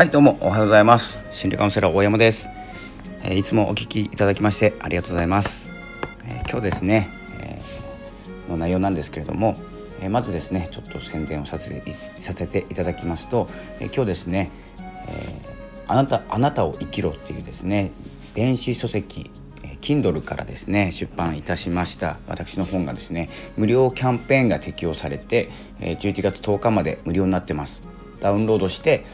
はいどうもおはようございます。心理カウンセラー大山です、えー、いつもお聞きいただきましてありがとうございます、えー、今日ですね、えー、の内容なんですけれども、えまずですねちょっと宣伝をさせてさせていただきますと、え今日ですね、えあなたあなたを生きろっていうですね電子書籍 Kindle からですね出版いたしました私の本がですね無料キャンペーンが適用されて11月10日まで無料になってます。ダウンロードして、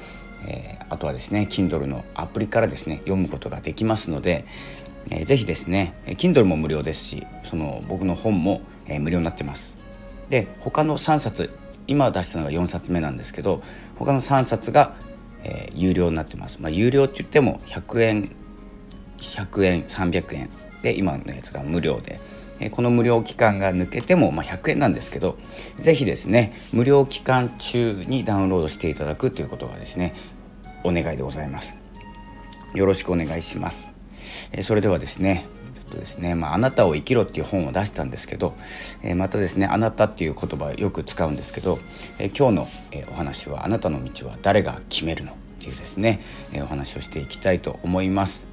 えー、あとはですね Kindle のアプリからですね読むことができますので、えー、ぜひですね Kindle も無料ですしその僕の本も、えー、無料になってます。で他の3冊今出したのが4冊目なんですけど他の3冊が、えー、有料になってます、まあ、有料って言っても100円100円300円。で今のやつが無料で。この無料期間が抜けても、まあ、100円なんですけど是非ですね無料期間中にダウンロードしていただくということがですねお願いでございます。よろしくお願いします。えそれではですねちょっとですね、まあ、あなたを生きろっていう本を出したんですけど、えまたですねあなたっていう言葉よく使うんですけど、え今日の、えお話はあなたの道は誰が決めるのっていうですね、えお話をしていきたいと思います。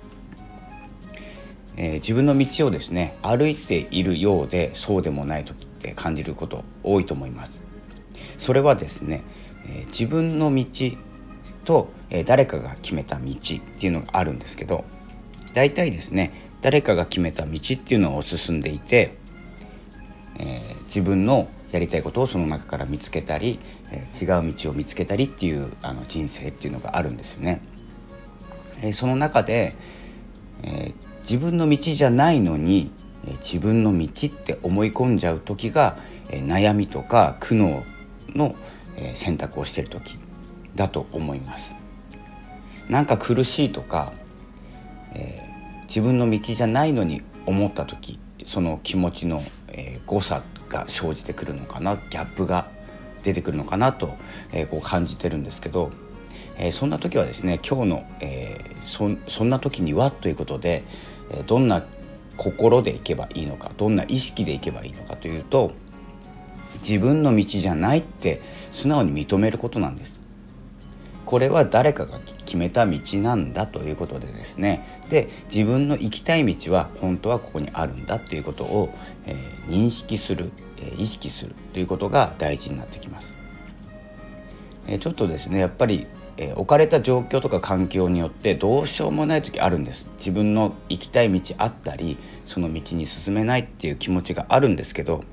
えー、自分の道をですね歩いているようでそうでもない時って感じること多いと思います。それはですね、えー、自分の道と、えー、誰かが決めた道っていうのがあるんですけど大体ですね誰かが決めた道っていうのを進んでいて、え自分のやりたいことをその中から見つけたり、え違う道を見つけたりっていうあの人生っていうのがあるんですよね。えその中で、え自分の道じゃないのにえ自分の道って思い込んじゃう時がえ悩みとか苦悩のえ選択をしている時だと思います。なんか苦しいとか、えー、自分の道じゃないのに思った時その気持ちの、えー、誤差が生じてくるのかなギャップが出てくるのかなと、えー、こう感じてるんですけど、えー、そんな時はですね今日の、えー、そそんな時にはということでえ、どんな心でいけばいいのかどんな意識でいけばいいのかというと自分の道じゃないって素直に認めることなんです。これは誰かが決めた道なんだということでですね。で自分の行きたい道は本当はここにあるんだということを、えー、認識する、えー、意識するということが大事になってきます、えー、ちょっとですねやっぱりえー、置かれた状況とか環境によってどうしようもない時あるんです。自分の行きたい道あったりその道に進めないっていう気持ちがあるんですけど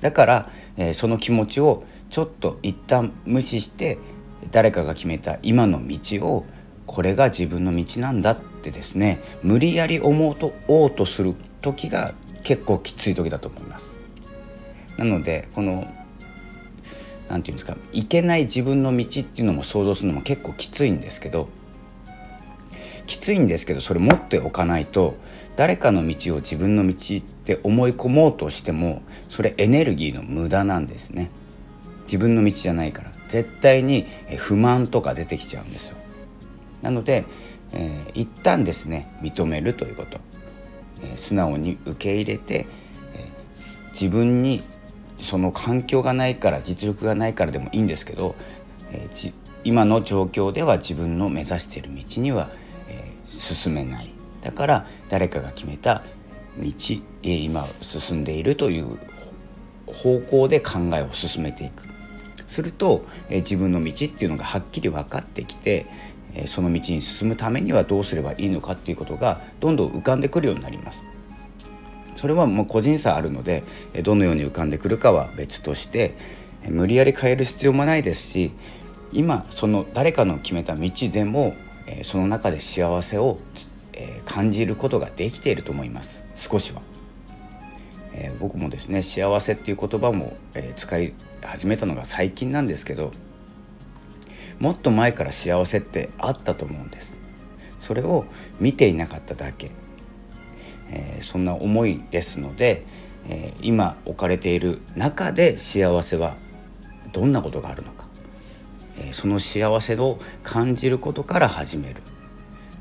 だから、えー、その気持ちをちょっと一旦無視して誰かが決めた今の道をこれが自分の道なんだってですね無理やり思うとおうとする時が結構きつい時だと思います。なのでこの何て言うんですかいけない自分の道っていうのも想像するのも結構きついんですけどきついんですけどそれ持っておかないと誰かの道を自分の道って思い込もうとしてもそれエネルギーの無駄なんですね自分の道じゃないから絶対に不満とか出てきちゃうんですよ。なので、えー、一旦ですね認めるということ、えー、素直に受け入れて、えー、自分にその環境がないから実力がないからでもいいんですけど、えー、今の状況では自分の目指している道には、えー、進めない。だから誰かが決めた道、え、今進んでいるという方向で考えを進めていく。すると、えー、自分の道っていうのがはっきり分かってきて、えー、その道に進むためにはどうすればいいのかっていうことがどんどん浮かんでくるようになります。それはもう個人差あるのでどのように浮かんでくるかは別として無理やり変える必要もないですし今その誰かの決めた道でもその中で幸せを感じることができていると思います少しは。え僕もですね幸せっていう言葉も、え使い始めたのが最近なんですけどもっと前から幸せってあったと思うんです。それを見ていなかっただけ。えー、そんな思いですので、えー、今置かれている中で幸せはどんなことがあるのか、えー、その幸せを感じることから始める、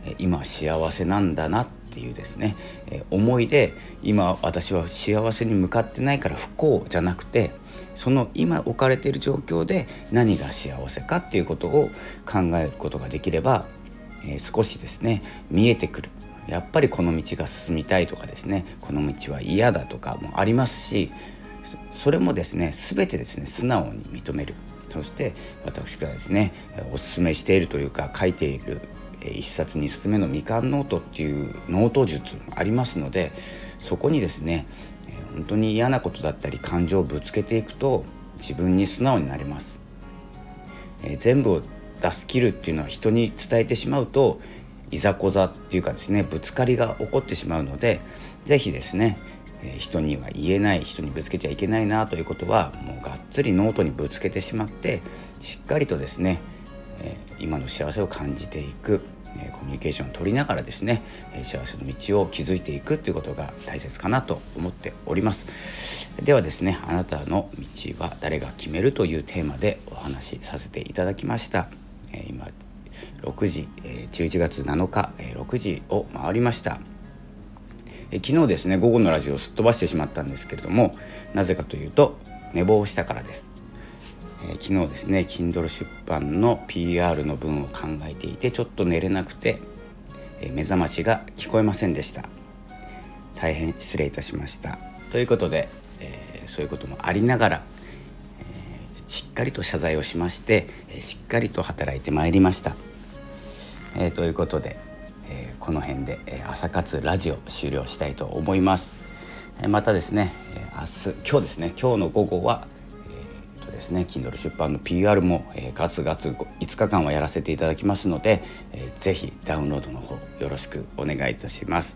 え今幸せなんだなっていうですね、え思いで今私は幸せに向かってないから不幸じゃなくてその今置かれている状況で何が幸せかっていうことを考えることができれば、えー、少しですね見えてくる。やっぱりこの道が進みたいとかですねこの道は嫌だとかもありますしそれもですね全てですね素直に認める。そして私がですねおすすめしているというか書いている1冊2冊目のみかんノートっていうノート術もありますのでそこにですね本当に嫌なことだったり感情をぶつけていくと自分に素直になれます、えー、全部を出し切るっていうのは人に伝えてしまうといざこざっていうかですねぶつかりが起こってしまうので是非ですね、え、人には言えない人にぶつけちゃいけないなということはもうがっつりノートにぶつけてしまってしっかりとですね、え、今の幸せを感じていく。えコミュニケーションを取りながらですね、え幸せの道を築いていくということが大切かなと思っております。ではですねあなたの道は誰が決めるというテーマでお話しさせていただきました、え今6時、え11月7日、え6時を回りました。え昨日ですね午後のラジオをすっ飛ばしてしまったんですけれどもなぜかというと寝坊したからです。えー、昨日ですね Kindle 出版の PR の文を考えていてちょっと寝れなくて、えー、目覚ましが聞こえませんでした。大変失礼いたしました。ということで、えー、そういうこともありながら、えしっかりと謝罪をしまして、えしっかりと働いてまいりました、えということで、えこの辺で、え朝活ラジオ終了したいと思います、えまたですね、え明日今日ですね今日の午後はですね Kindle 出版の PR も、えー、ガツガツ5日間はやらせていただきますので、えー、ぜひダウンロードの方よろしくお願いいたします。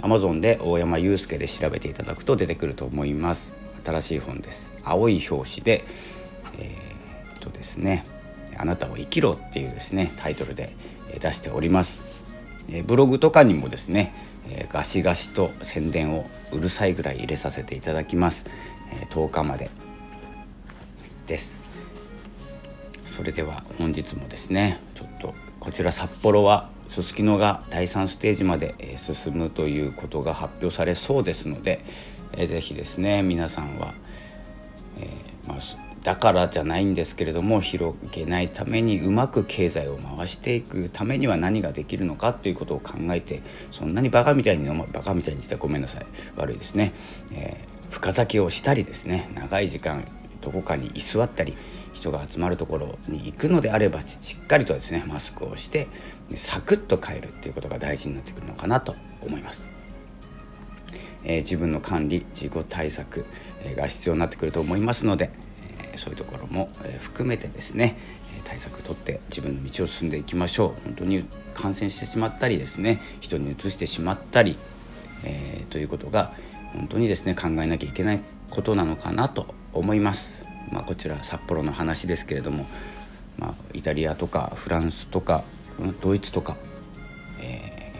Amazon で大山祐介で調べていただくと出てくると思います。新しい本です。青い表紙でえー、っとですねあなたを生きろっていうですねタイトルで出しております。ブログとかにもですねガシガシと宣伝をうるさいぐらい入れさせていただきます。10日まで。です。それでは本日もですねちょっとこちら札幌はすすきのが第3ステージまで進むということが発表されそうですので、えー、ぜひですね皆さんは、えー、まあ、だからじゃないんですけれども広げないためにうまく経済を回していくためには何ができるのかということを考えてそんなにバカみたいにバカみたいに言ったらごめんなさい。悪いですね、えー、深酒をしたりですね長い時間どこかに居座ったり人が集まるところに行くのであればしっかりとですねマスクをしてサクッと帰るっていうことが大事になってくるのかなと思います。えー、自分の管理自己対策、が必要になってくると思いますので、えー、そういうところも、含めてですね対策とって自分の道を進んでいきましょう本当に感染してしまったりですね人にうつしてしまったり、えー、ということが本当にですね考えなきゃいけないことなのかなと思います。まあ、こちら札幌の話ですけれども、まあ、イタリアとかフランスとかドイツとか、え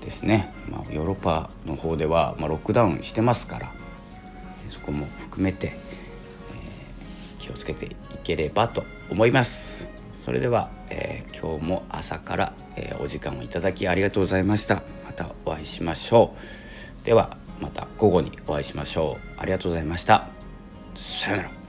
ー、ですね、まあ、ヨーロッパの方では、まあ、ロックダウンしてますからそこも含めて、えー、気をつけていければと思います。それでは、えー、今日も朝から、えー、お時間をいただきありがとうございました。またお会いしましょう。ではまた午後にお会いしましょう。ありがとうございました。さよなら。